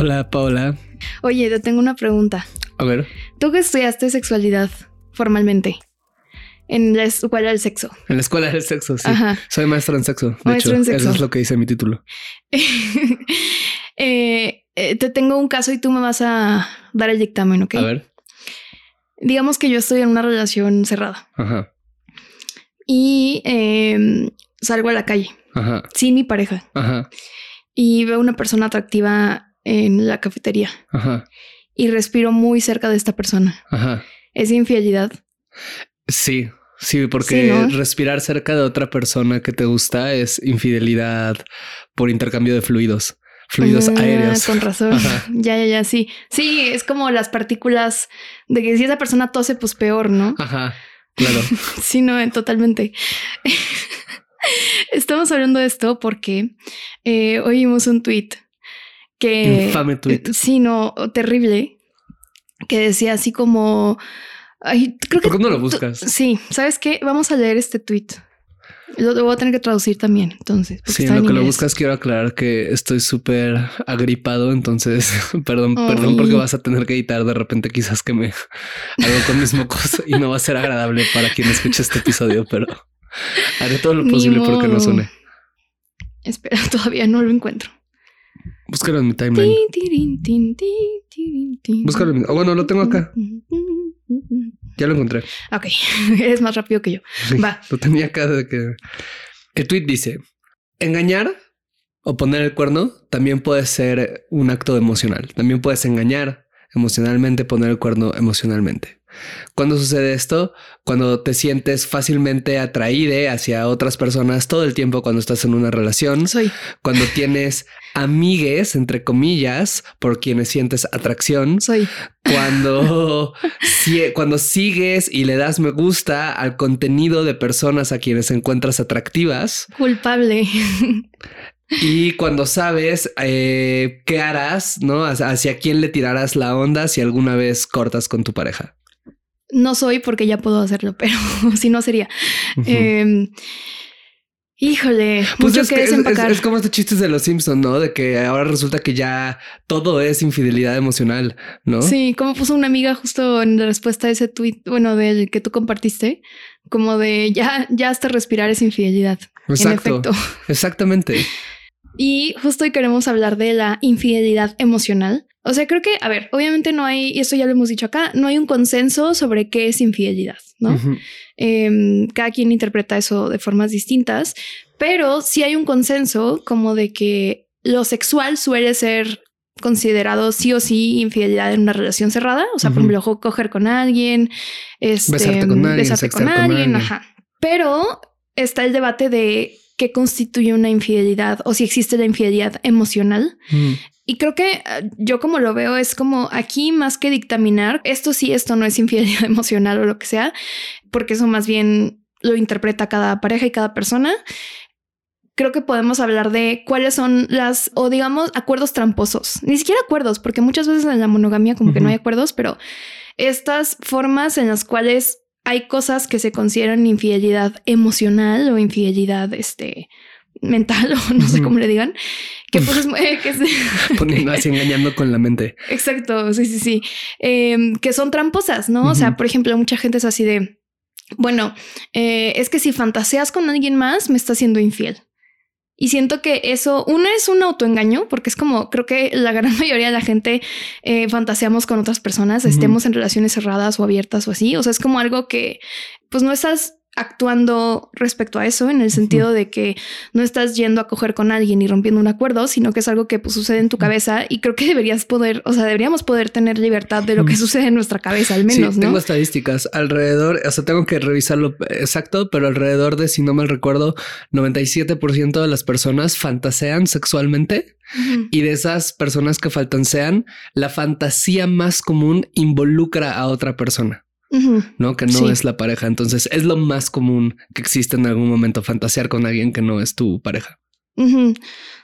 Hola Paola. Oye, te tengo una pregunta. A ver, ¿Tú que estudiaste sexualidad formalmente? En la escuela del sexo. en la escuela del sexo, sí. Ajá. Soy maestro en sexo. De Maestro hecho, en sexo. eso es lo que dice mi título. Eh, eh, te tengo un caso y tú me vas a dar el dictamen, ¿ok? A ver. Digamos que yo estoy en una relación cerrada Ajá, y eh, salgo a la calle ajá, sin mi pareja ajá, y veo una persona atractiva en la cafetería ajá, y respiro muy cerca de esta persona. ajá. ¿Es infidelidad? Sí, sí, porque Sí, ¿no? respirar cerca de otra persona que te gusta es infidelidad por intercambio de fluidos, fluidos Ah, aéreos. Con razón. Ajá. Ya, ya, ya, sí. Sí, es como las partículas de que si esa persona tose, pues peor, ¿no? Ajá, claro. Sí, no, eh, totalmente. Estamos hablando de esto porque eh, hoy vimos un tweet que... Infame tweet. Sí, no, terrible. Que decía así como... Ay, creo que... ¿Por qué no lo buscas? Sí, ¿sabes qué? Vamos a leer este tweet. Lo, lo voy a tener que traducir también, entonces. Sí, en lo en que lo buscas quiero aclarar que estoy súper agripado, entonces perdón, perdón porque vas a tener que editar de repente quizás que me hago con mis mocos y no va a ser agradable para quien escuche este episodio, pero haré todo lo posible porque no suene. Espera, todavía no lo encuentro. Búscalo en mi timeline. Búscalo en mi... oh, bueno, lo tengo acá. Ya lo encontré. Ok, eres más rápido que yo. Sí, Va. Lo tenía acá de que... El tweet dice, engañar o poner el cuerno también puede ser un acto emocional. También puedes engañar emocionalmente, poner el cuerno emocionalmente. ¿Cuándo sucede esto? Cuando te sientes fácilmente atraído hacia otras personas todo el tiempo cuando estás en una relación, Soy. cuando tienes amigues, entre comillas, por quienes sientes atracción, Soy. cuando, si- cuando sigues y le das me gusta al contenido de personas a quienes encuentras atractivas Culpable. y cuando sabes eh, qué harás, ¿no? Hacia quién le tirarás la onda si alguna vez cortas con tu pareja. No soy porque ya puedo hacerlo, pero si no sería. Eh, híjole, Pues mucho es, que, que es, desempacar. es- es como estos chistes de los Simpson, ¿no? De que ahora resulta que ya todo es infidelidad emocional, ¿no? Sí, como puso una amiga justo en la respuesta a ese tweet, bueno, del que tú compartiste, como de ya, ya hasta respirar es infidelidad. En Exacto. efecto. Exactamente. Y justo hoy queremos hablar de la infidelidad emocional. O sea, creo que, a ver, obviamente no hay, y esto ya lo hemos dicho acá, no hay un consenso sobre qué es infidelidad, ¿no? Em, cada quien interpreta eso de formas distintas, pero sí hay un consenso como de que lo sexual suele ser considerado sí o sí infidelidad en una relación cerrada. O sea, por ejemplo, coger con alguien, este, Besarte con alguien, besarte con sextear con alguien, alguien. ajá. Pero está el debate de qué constituye una infidelidad o si existe la infidelidad emocional. Mm. Y creo que eh, yo como lo veo es como aquí más que dictaminar esto sí, esto no es infidelidad emocional o lo que sea, porque eso más bien lo interpreta cada pareja y cada persona. Creo que podemos hablar de cuáles son las, o digamos, acuerdos tramposos. Ni siquiera acuerdos, porque muchas veces en la monogamia como que no hay acuerdos, pero estas formas en las cuales hay cosas que se consideran infidelidad emocional o infidelidad, este, mental o no sé cómo le digan, que pues es, eh, que es- Poniendo así engañando con la mente. Exacto, sí, sí, sí. Em, que son tramposas, ¿no? O sea, por ejemplo, mucha gente es así de, bueno, eh, es que si fantaseas con alguien más, me está siendo infiel. Y siento que eso, una es un autoengaño, porque es como, creo que la gran mayoría de la gente eh, fantaseamos con otras personas, estemos en relaciones cerradas o abiertas o así. O sea, es como algo que, pues no estás actuando respecto a eso, en el sentido de que no estás yendo a coger con alguien y rompiendo un acuerdo, sino que es algo que pues, sucede en tu cabeza y creo que deberías poder, o sea, deberíamos poder tener libertad de lo que sucede en nuestra cabeza, al menos, sí, ¿no? tengo estadísticas. Alrededor, o sea, tengo que revisarlo exacto, pero alrededor de, si no mal recuerdo, 97% de las personas fantasean sexualmente y de esas personas que faltan sean, la fantasía más común involucra a otra persona. No, que no es la pareja. Entonces es lo más común que existe en algún momento fantasear con alguien que no es tu pareja.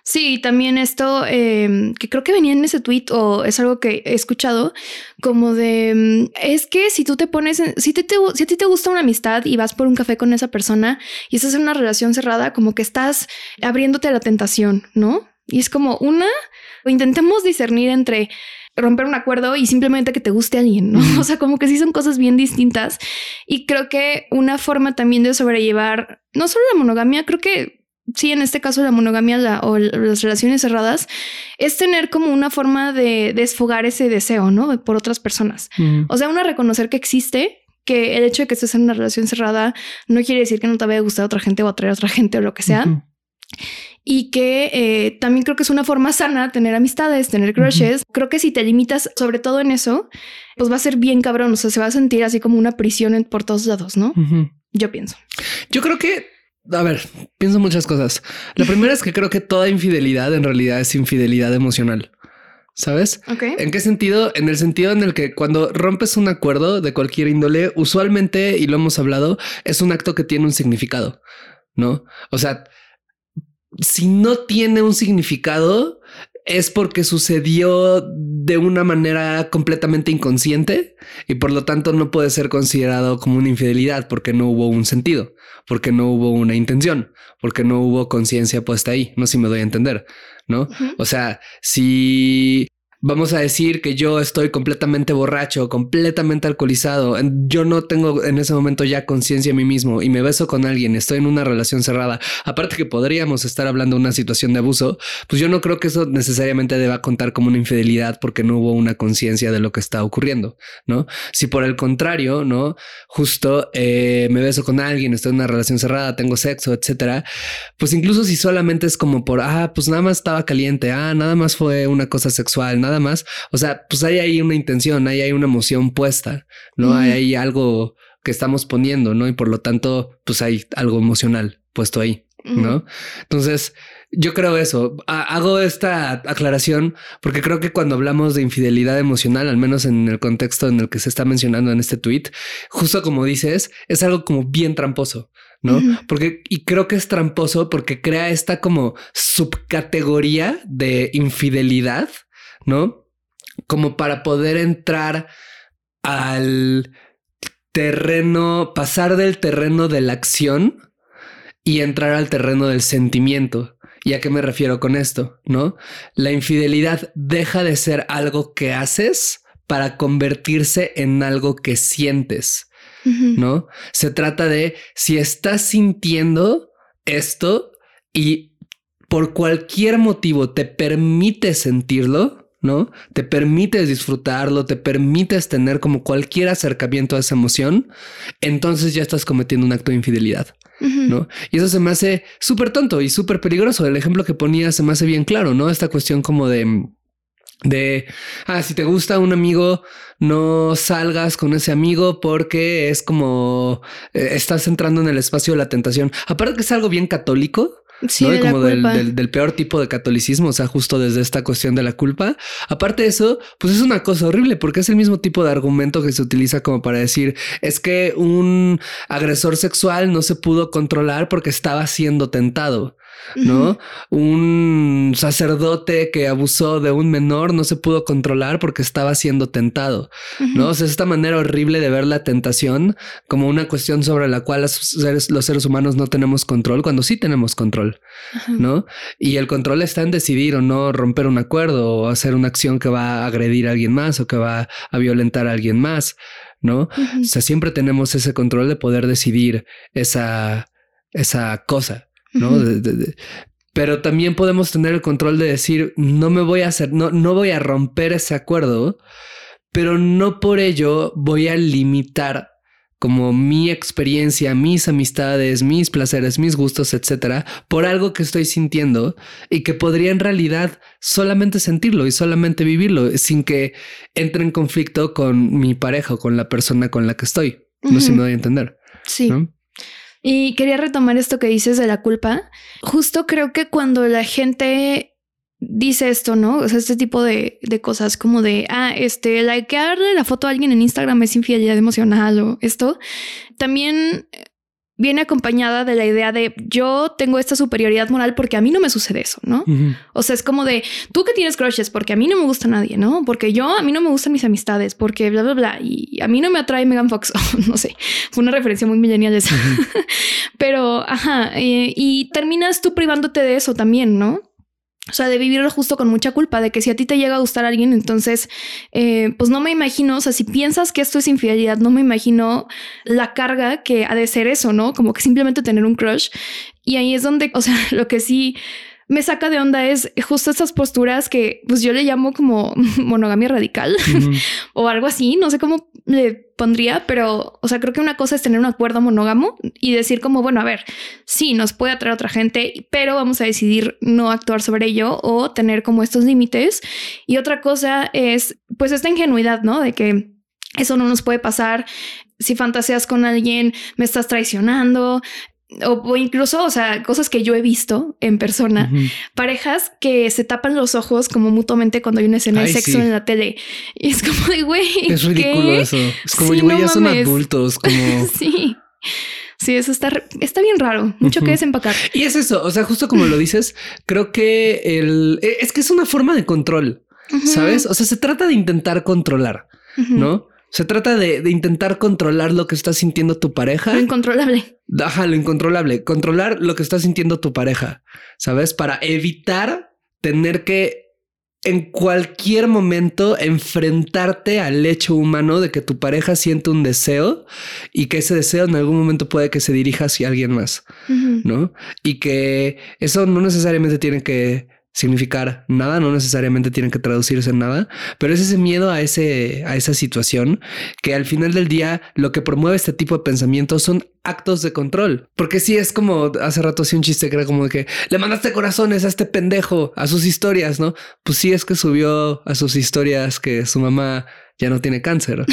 Sí, también esto em, que creo que venía en ese tweet o es algo que he escuchado como de mm, es que si tú te pones, si, te, si a ti te gusta una amistad y vas por un café con esa persona y estás en una relación cerrada, como que estás abriéndote a la tentación, ¿no? Y es como una, intentemos discernir entre romper un acuerdo y simplemente que te guste a alguien, ¿no? O sea, como que sí son cosas bien distintas. Y creo que una forma también de sobrellevar, no solo la monogamia, creo que sí, en este caso la monogamia o las relaciones cerradas, es tener como una forma de desfogar ese deseo, ¿no? Por otras personas. O sea, una reconocer que existe, que el hecho de que estés en una relación cerrada no quiere decir que no te vaya a gustar a otra gente o atraer a otra gente o lo que sea y que eh, también creo que es una forma sana tener amistades, tener crushes. Creo que si te limitas sobre todo en eso, pues va a ser bien cabrón, o sea, se va a sentir así como una prisión por todos lados, ¿no? Yo pienso. Yo creo que, a ver, pienso muchas cosas. La primera es que creo que toda infidelidad en realidad es infidelidad emocional. ¿Sabes? ¿En qué sentido? En el sentido en el que cuando rompes un acuerdo de cualquier índole, usualmente, y lo hemos hablado, es un acto que tiene un significado, ¿no? O sea, si no tiene un significado, es porque sucedió de una manera completamente inconsciente y por lo tanto no puede ser considerado como una infidelidad porque no hubo un sentido, porque no hubo una intención, porque no hubo conciencia puesta ahí. No sé si me doy a entender, ¿no? O sea, si vamos a decir que yo estoy completamente borracho, completamente alcoholizado, yo no tengo en ese momento ya conciencia de mí mismo y me beso con alguien, estoy en una relación cerrada, aparte que podríamos estar hablando de una situación de abuso, pues yo no creo que eso necesariamente deba contar como una infidelidad porque no hubo una conciencia de lo que está ocurriendo, ¿no? Si por el contrario, ¿no? Justo eh, me beso con alguien, estoy en una relación cerrada, tengo sexo, etcétera, pues incluso si solamente es como por, ah, pues nada más estaba caliente, ah, nada más fue una cosa sexual, nada más. O sea, pues hay ahí una intención, hay ahí una emoción puesta, ¿no? Hay ahí algo que estamos poniendo, ¿no? Y por lo tanto, pues hay algo emocional puesto ahí, ¿no? Entonces, yo creo eso. hago esta aclaración porque creo que cuando hablamos de infidelidad emocional, al menos en el contexto en el que se está mencionando en este tweet, justo como dices, es algo como bien tramposo, ¿no? Porque, y creo que es tramposo porque crea esta como subcategoría de infidelidad ¿no? Como para poder entrar al terreno, pasar del terreno de la acción y entrar al terreno del sentimiento. ¿Y a qué me refiero con esto? ¿No? La infidelidad deja de ser algo que haces para convertirse en algo que sientes, ¿no? Se trata de si estás sintiendo esto y por cualquier motivo te permite sentirlo, ¿no? Te permites disfrutarlo, te permites tener como cualquier acercamiento a esa emoción, entonces ya estás cometiendo un acto de infidelidad, ¿no? Y eso se me hace súper tonto y súper peligroso. El ejemplo que ponía se me hace bien claro, ¿no? Esta cuestión como de de, ah, si te gusta un amigo, no salgas con ese amigo porque es como eh, estás entrando en el espacio de la tentación. Aparte que es algo bien católico, Sí, como del, peor tipo de catolicismo, o sea, justo desde esta cuestión de la culpa. Aparte de eso, pues es una cosa horrible porque es el mismo tipo de argumento que se utiliza como para decir es que un agresor sexual no se pudo controlar porque estaba siendo tentado. ¿No? Un sacerdote que abusó de un menor no se pudo controlar porque estaba siendo tentado, ¿no? O sea, esta manera horrible de ver la tentación como una cuestión sobre la cual los seres, los seres humanos no tenemos control cuando sí tenemos control, ¿no? Y el control está en decidir o no romper un acuerdo o hacer una acción que va a agredir a alguien más o que va a violentar a alguien más, ¿no? O sea, siempre tenemos ese control de poder decidir esa, esa cosa. ¿No? pero también podemos tener el control de decir, no me voy a hacer, no, no voy a romper ese acuerdo, pero no por ello voy a limitar como mi experiencia, mis amistades, mis placeres, mis gustos, etcétera, por algo que estoy sintiendo y que podría en realidad solamente sentirlo y solamente vivirlo sin que entre en conflicto con mi pareja o con la persona con la que estoy. No sé si me doy a entender. Sí. Y quería retomar esto que dices de la culpa. Justo creo que cuando la gente dice esto, ¿no? O sea, este tipo de, de cosas como de, ah, este, likearle la foto a alguien en Instagram es infidelidad emocional o esto. También viene acompañada de la idea de yo tengo esta superioridad moral porque a mí no me sucede eso, ¿no? O sea, es como de tú que tienes crushes porque a mí no me gusta nadie, ¿no? Porque yo a mí no me gustan mis amistades, porque bla, bla, bla. Y a mí no me atrae Megan Fox. no sé, fue una referencia muy millennial esa. Pero, ajá, eh, y terminas tú privándote de eso también, ¿no? O sea, de vivirlo justo con mucha culpa, de que si a ti te llega a gustar alguien, entonces, eh, pues no me imagino, o sea, si piensas que esto es infidelidad, no me imagino la carga que ha de ser eso, ¿no? Como que simplemente tener un crush. Y ahí es donde, o sea, lo que sí me saca de onda es justo estas posturas que pues yo le llamo como monogamia radical o algo así, no sé cómo le pondría, pero o sea, creo que una cosa es tener un acuerdo monógamo y decir como, bueno, a ver, sí, nos puede atraer otra gente, pero vamos a decidir no actuar sobre ello o tener como estos límites. Y otra cosa es pues esta ingenuidad, ¿no? De que eso no nos puede pasar. Si fantaseas con alguien, me estás traicionando, o, incluso, o sea, cosas que yo he visto en persona, parejas que se tapan los ojos como mutuamente cuando hay una escena de sexo en la tele. Y es como de, güey. Es ridículo eso. Es como, güey, ya son adultos, como. sí. Sí, eso está, está bien raro. Mucho que desempacar. Y es eso. O sea, justo como lo dices, creo que el e, es que es una forma de control, sabes? O sea, se trata de intentar controlar, no? Se trata de, intentar controlar lo que está sintiendo tu pareja. Lo incontrolable. Ajá, lo incontrolable. Controlar lo que está sintiendo tu pareja, ¿sabes? Para evitar tener que en cualquier momento enfrentarte al hecho humano de que tu pareja siente un deseo y que ese deseo en algún momento puede que se dirija hacia alguien más, ¿no? Y que eso no necesariamente tiene que significar nada, no necesariamente tienen que traducirse en nada, pero es ese miedo a, ese, a esa situación que al final del día lo que promueve este tipo de pensamientos son actos de control. Porque si es como hace rato hacía un chiste que era como de que le mandaste corazones a este pendejo a sus historias, ¿no? Pues sí es que subió a sus historias que su mamá ya no tiene cáncer,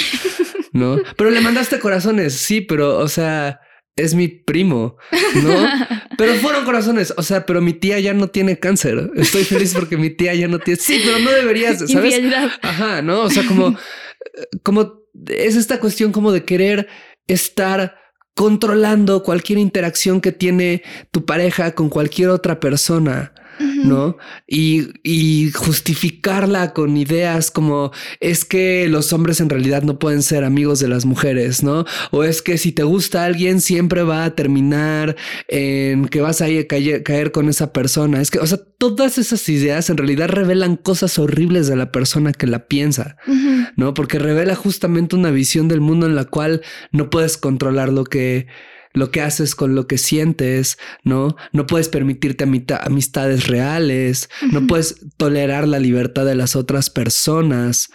¿no? Pero le mandaste corazones, sí, pero o sea es mi primo, ¿no? pero fueron corazones, o sea, pero mi tía ya no tiene cáncer. Estoy feliz porque mi tía ya no tiene. Sí, pero no deberías, ¿sabes? Ajá, ¿no? O sea, como, como es esta cuestión como de querer estar controlando cualquier interacción que tiene tu pareja con cualquier otra persona. ¿No? Y, justificarla con ideas como es que los hombres en realidad no pueden ser amigos de las mujeres, ¿no? O es que si te gusta alguien siempre va a terminar en que vas a caer, caer con esa persona. Es que, o sea, todas esas ideas en realidad revelan cosas horribles de la persona que la piensa, ¿no? Porque revela justamente una visión del mundo en la cual no puedes controlar lo que lo que haces con lo que sientes, ¿no? No puedes permitirte amistades reales, no puedes tolerar la libertad de las otras personas,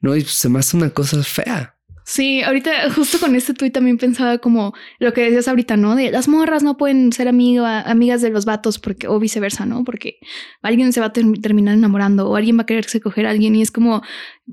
¿no? Y se me hace una cosa fea. Sí, ahorita justo con este tuit también pensaba como lo que decías ahorita, ¿no? De las morras no pueden ser amigas de los vatos porque, o viceversa, ¿no? Porque alguien se va a terminar enamorando o alguien va a quererse coger a alguien y es como,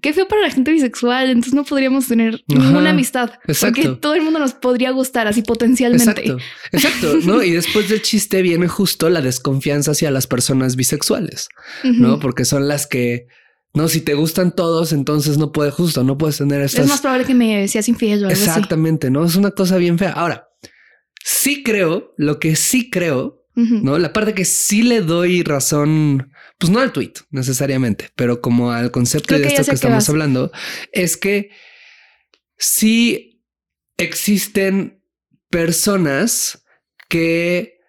qué feo para la gente bisexual, entonces no podríamos tener ninguna amistad. Exacto. Porque todo el mundo nos podría gustar así potencialmente. Exacto, exacto, ¿no? Y después del chiste viene justo la desconfianza hacia las personas bisexuales, ¿no? Porque son las que no, si te gustan todos, entonces no puedes justo, no puedes tener estas... Es más probable que me seas infiel o algo Exactamente, ¿no? Es una cosa bien fea. Ahora, sí creo, lo que sí creo, ¿no? La parte que sí le doy razón, pues no al tweet necesariamente, pero como al concepto de esto que, estamos hablando, es que sí existen personas que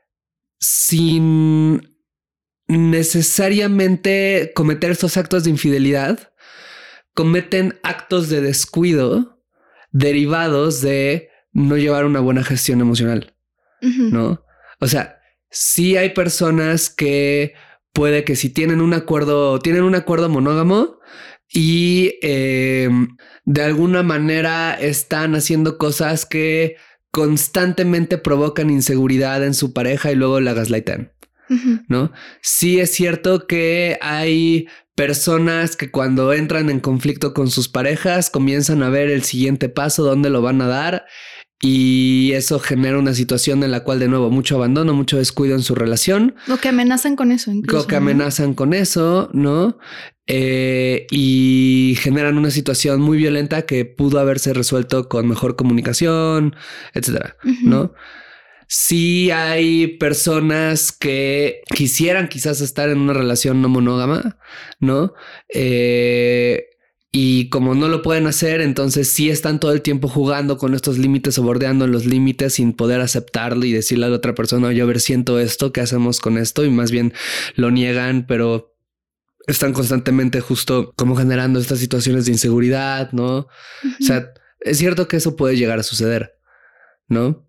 sin necesariamente cometer estos actos de infidelidad, cometen actos de descuido derivados de no llevar una buena gestión emocional, ¿no? O sea, sí hay personas que puede que si tienen un acuerdo, tienen un acuerdo monógamo y eh, de alguna manera están haciendo cosas que constantemente provocan inseguridad en su pareja y luego la gaslightan. ¿No? Sí es cierto que hay personas que cuando entran en conflicto con sus parejas comienzan a ver el siguiente paso, dónde lo van a dar y eso genera una situación en la cual de nuevo mucho abandono, mucho descuido en su relación. O que amenazan con eso. Incluso, o que amenazan con eso, ¿no? Eh, y generan una situación muy violenta que pudo haberse resuelto con mejor comunicación, etcétera, ¿no? Sí hay personas que quisieran quizás estar en una relación no monógama, ¿no? Eh, y como no lo pueden hacer, entonces sí están todo el tiempo jugando con estos límites o bordeando los límites sin poder aceptarlo y decirle a la otra persona, yo a ver, siento esto, ¿qué hacemos con esto? Y más bien lo niegan, pero están constantemente justo como generando estas situaciones de inseguridad, ¿no? O sea, es cierto que eso puede llegar a suceder, ¿no?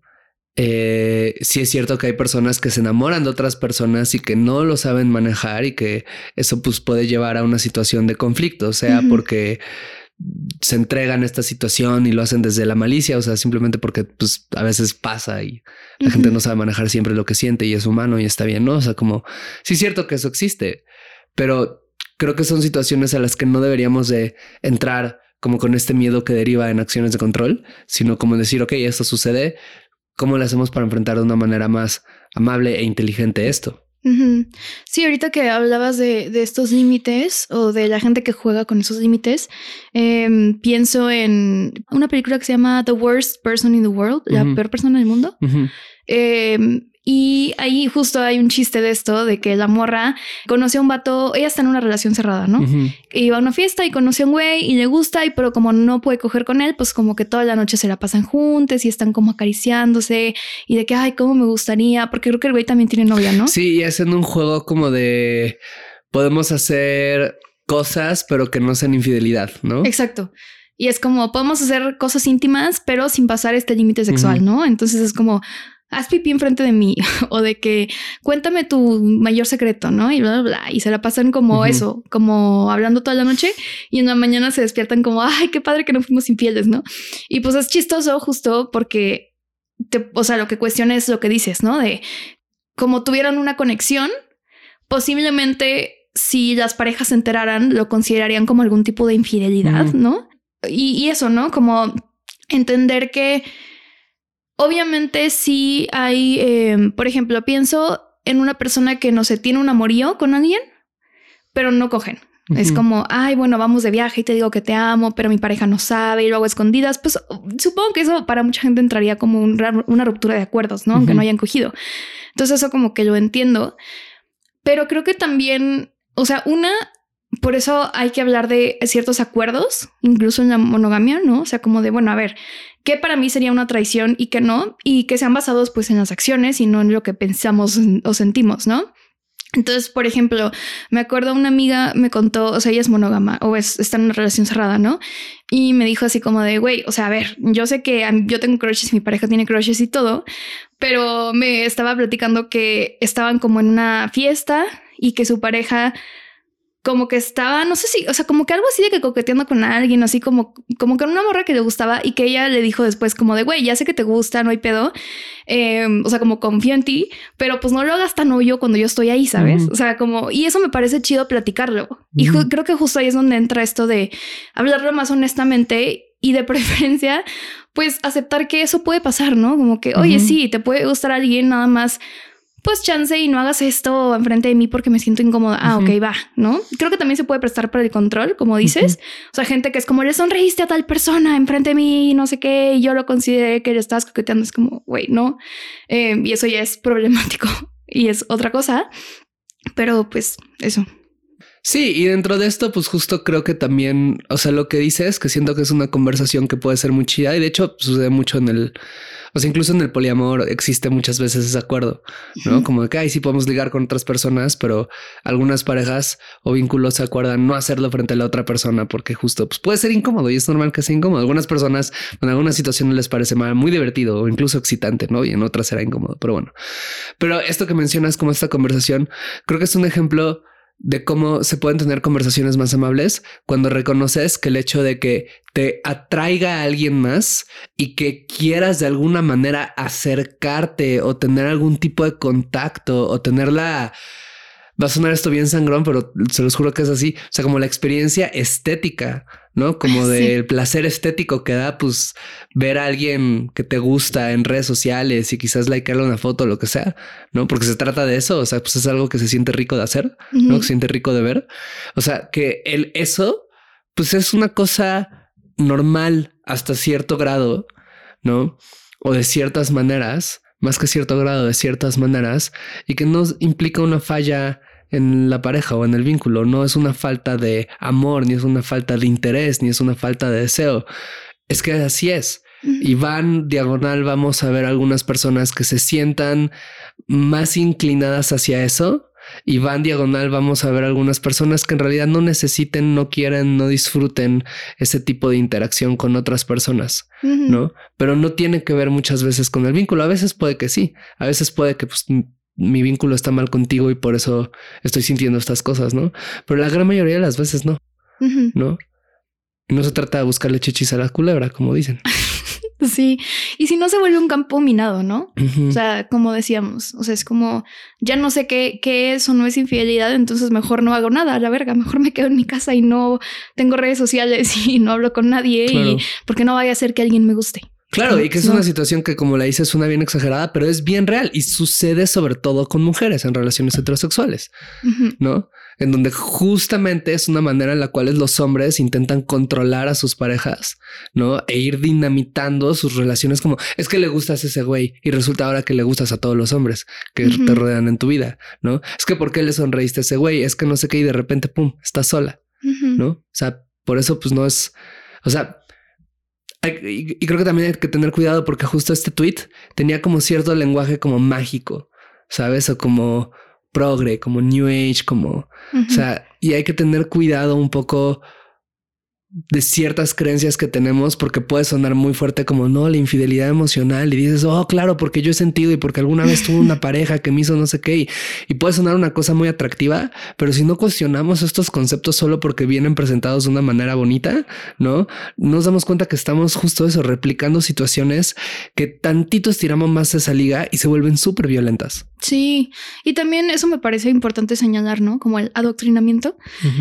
Eh, sí es cierto que hay personas que se enamoran de otras personas y que no lo saben manejar y que eso pues puede llevar a una situación de conflicto, o sea, porque se entregan a esta situación y lo hacen desde la malicia, o sea, simplemente porque pues a veces pasa y la gente no sabe manejar siempre lo que siente y es humano y está bien, ¿no? O sea, como sí es cierto que eso existe, pero creo que son situaciones a las que no deberíamos de entrar como con este miedo que deriva en acciones de control, sino como decir, ok, esto sucede, ¿Cómo le hacemos para enfrentar de una manera más amable e inteligente esto? Sí, ahorita que hablabas de, estos límites o de la gente que juega con esos límites, em, pienso en una película que se llama The Worst Person in the World, la peor persona del mundo. Y ahí justo hay un chiste de esto, de que la morra conoció a un vato, ella está en una relación cerrada, ¿no? Iba a una fiesta y conoció a un güey y le gusta, y pero como no puede coger con él, pues como que toda la noche se la pasan juntos y están como acariciándose y de que, ay, cómo me gustaría, porque creo que el güey también tiene novia, ¿no? Sí, y hacen un juego como de podemos hacer cosas, pero que no sean infidelidad, ¿no? Exacto. Y es como podemos hacer cosas íntimas, pero sin pasar este límite sexual, ¿no? Entonces es como haz pipí enfrente de mí o de que cuéntame tu mayor secreto, ¿no? Y bla, bla, bla. Y se la pasan como eso, como hablando toda la noche y en la mañana se despiertan como, ay, qué padre que no fuimos infieles, ¿no? Y pues es chistoso justo porque, te, o sea, lo que cuestiona es lo que dices, ¿no? De como tuvieran una conexión, posiblemente si las parejas se enteraran, lo considerarían como algún tipo de infidelidad, ¿no? Y, y eso, ¿no? Como entender que Obviamente sí hay, em, por ejemplo, pienso en una persona que no se tiene un amorío con alguien, pero no cogen. Es como, ay, bueno, vamos de viaje y te digo que te amo, pero mi pareja no sabe y lo hago escondidas. Pues supongo que eso para mucha gente entraría como una ruptura de acuerdos, ¿no? Aunque no hayan cogido. Entonces eso como que lo entiendo. Pero creo que también, o sea, una, por eso hay que hablar de ciertos acuerdos, incluso en la monogamia, ¿no? O sea, como de, bueno, a ver, ¿qué para mí sería una traición y qué no? Y que sean basados pues en las acciones y no en lo que pensamos o sentimos, ¿no? Entonces, por ejemplo, me acuerdo una amiga me contó, o sea, ella es monógama o es, está en una relación cerrada, ¿no? Y me dijo así como de, güey, o sea, a ver, yo sé que yo tengo crushes, mi pareja tiene crushes y todo, pero me estaba platicando que estaban como en una fiesta y que su pareja como que estaba, no sé si, o sea, como que algo así de que coqueteando con alguien, así como, como con una morra que le gustaba y que ella le dijo después como de, güey, ya sé que te gusta, no hay pedo. Em, o sea, como confío en ti, pero pues no lo hagas tan obvio cuando yo estoy ahí, ¿sabes? O sea, como, y eso me parece chido platicarlo. Y creo que justo ahí es donde entra esto de hablarlo más honestamente y de preferencia, pues aceptar que eso puede pasar, ¿no? Como que, oye, sí, te puede gustar alguien nada más pues chance y no hagas esto enfrente de mí porque me siento incómoda. Ah, ok, va, ¿no? Creo que también se puede prestar para el control, como dices. O sea, gente que es como le sonreíste a tal persona enfrente de mí, no sé qué, y yo lo consideré que le estás coqueteando. Es como, güey, no. Eh, y eso ya es problemático y es otra cosa. Pero pues eso. Sí, y dentro de esto, pues justo creo que también, o sea, lo que dices, que siento que es una conversación que puede ser muy chida y de hecho sucede mucho en el o sea, incluso en el poliamor existe muchas veces ese acuerdo, ¿no? Como de que, ay, sí podemos ligar con otras personas, pero algunas parejas o vínculos se acuerdan no hacerlo frente a la otra persona porque justo pues, puede ser incómodo y es normal que sea incómodo. Algunas personas en algunas situaciones les parece mal, muy divertido o incluso excitante, ¿no? Y en otras será incómodo, pero bueno. Pero esto que mencionas como esta conversación, creo que es un ejemplo de cómo se pueden tener conversaciones más amables cuando reconoces que el hecho de que te atraiga a alguien más y que quieras de alguna manera acercarte o tener algún tipo de contacto o tener la va a sonar esto bien sangrón, pero se los juro que es así. O sea, como la experiencia estética, ¿no? Como del placer estético que da, pues, ver a alguien que te gusta en redes sociales y quizás likearle una foto o lo que sea, ¿no? Porque se trata de eso. O sea, pues es algo que se siente rico de hacer, ¿no? Que se siente rico de ver. O sea, que el eso, pues es una cosa normal hasta cierto grado, ¿no? O de ciertas maneras más que cierto grado de ciertas maneras y que no implica una falla en la pareja o en el vínculo. No es una falta de amor, ni es una falta de interés, ni es una falta de deseo. Es que así es. Y van diagonal, vamos a ver algunas personas que se sientan más inclinadas hacia eso y van diagonal vamos a ver algunas personas que en realidad no necesiten, no quieren, no disfruten ese tipo de interacción con otras personas, ¿no? Pero no tiene que ver muchas veces con el vínculo. A veces puede que sí, a veces puede que pues, mi vínculo está mal contigo y por eso estoy sintiendo estas cosas, ¿no? Pero la gran mayoría de las veces no, ¿no? No se trata de buscarle chichis a la culebra, como dicen. Sí, y si no se vuelve un campo minado, ¿no? O sea, como decíamos, o sea, es como, ya no sé qué, qué es o no es infidelidad, entonces mejor no hago nada, a la verga, mejor me quedo en mi casa y no tengo redes sociales y no hablo con nadie y porque no vaya a ser que alguien me guste. Claro, y que es una situación que como la dices una bien exagerada, pero es bien real y sucede sobre todo con mujeres en relaciones heterosexuales, ¿no? En donde justamente es una manera en la cual los hombres intentan controlar a sus parejas, ¿no? E ir dinamitando sus relaciones como es que le gustas a ese güey y resulta ahora que le gustas a todos los hombres que te rodean en tu vida, ¿no? Es que ¿por qué le sonreíste a ese güey? Es que no sé qué y de repente, ¡pum!, estás sola, ¿no? O sea, por eso pues no es, o sea, y, creo que también hay que tener cuidado porque justo este tweet tenía como cierto lenguaje como mágico, ¿sabes? O como progre, como new age, como, o sea, y hay que tener cuidado un poco de ciertas creencias que tenemos porque puede sonar muy fuerte como no, la infidelidad emocional y dices, oh, claro, porque yo he sentido y porque alguna vez tuve una pareja que me hizo no sé qué y, puede sonar una cosa muy atractiva, pero si no cuestionamos estos conceptos solo porque vienen presentados de una manera bonita, ¿no? Nos damos cuenta que estamos justo eso, replicando situaciones que tantito estiramos más esa liga y se vuelven súper violentas. Sí, y también eso me parece importante señalar, ¿no? Como el adoctrinamiento.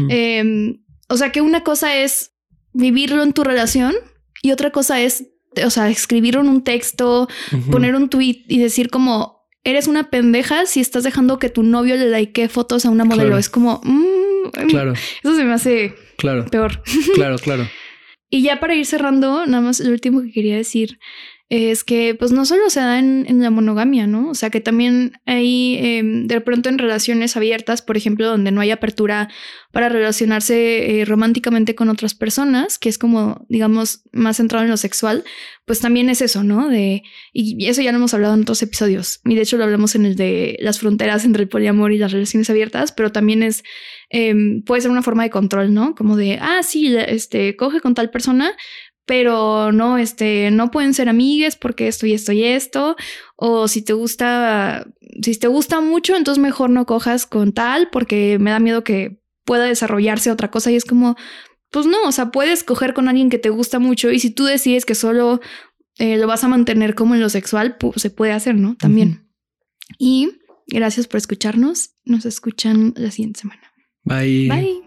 Em, o sea, que una cosa es vivirlo en tu relación y otra cosa es, o sea, escribir un texto, poner un tweet y decir como, eres una pendeja si estás dejando que tu novio le like fotos a una modelo. Es como, mm, claro. Eso se me hace claro. peor. Claro, claro. y ya para ir cerrando, nada más lo último que quería decir es que pues no solo se da en, la monogamia, ¿no? O sea que también hay em, de pronto en relaciones abiertas, por ejemplo, donde no hay apertura para relacionarse eh, románticamente con otras personas, que es como, digamos, más centrado en lo sexual, pues también es eso, ¿no? De, y eso ya lo hemos hablado en otros episodios, y de hecho lo hablamos en el de las fronteras entre el poliamor y las relaciones abiertas, pero también es, em, puede ser una forma de control, ¿no? Como de, ah, sí, este, coge con tal persona, pero no, este, no pueden ser amigues porque esto y esto y esto, o si te gusta, si te gusta mucho, entonces mejor no cojas con tal porque me da miedo que pueda desarrollarse otra cosa y es como, pues no, o sea, puedes coger con alguien que te gusta mucho y si tú decides que solo eh, lo vas a mantener como en lo sexual, pues se puede hacer, ¿no? También. Y gracias por escucharnos, nos escuchan la siguiente semana. Bye. Bye.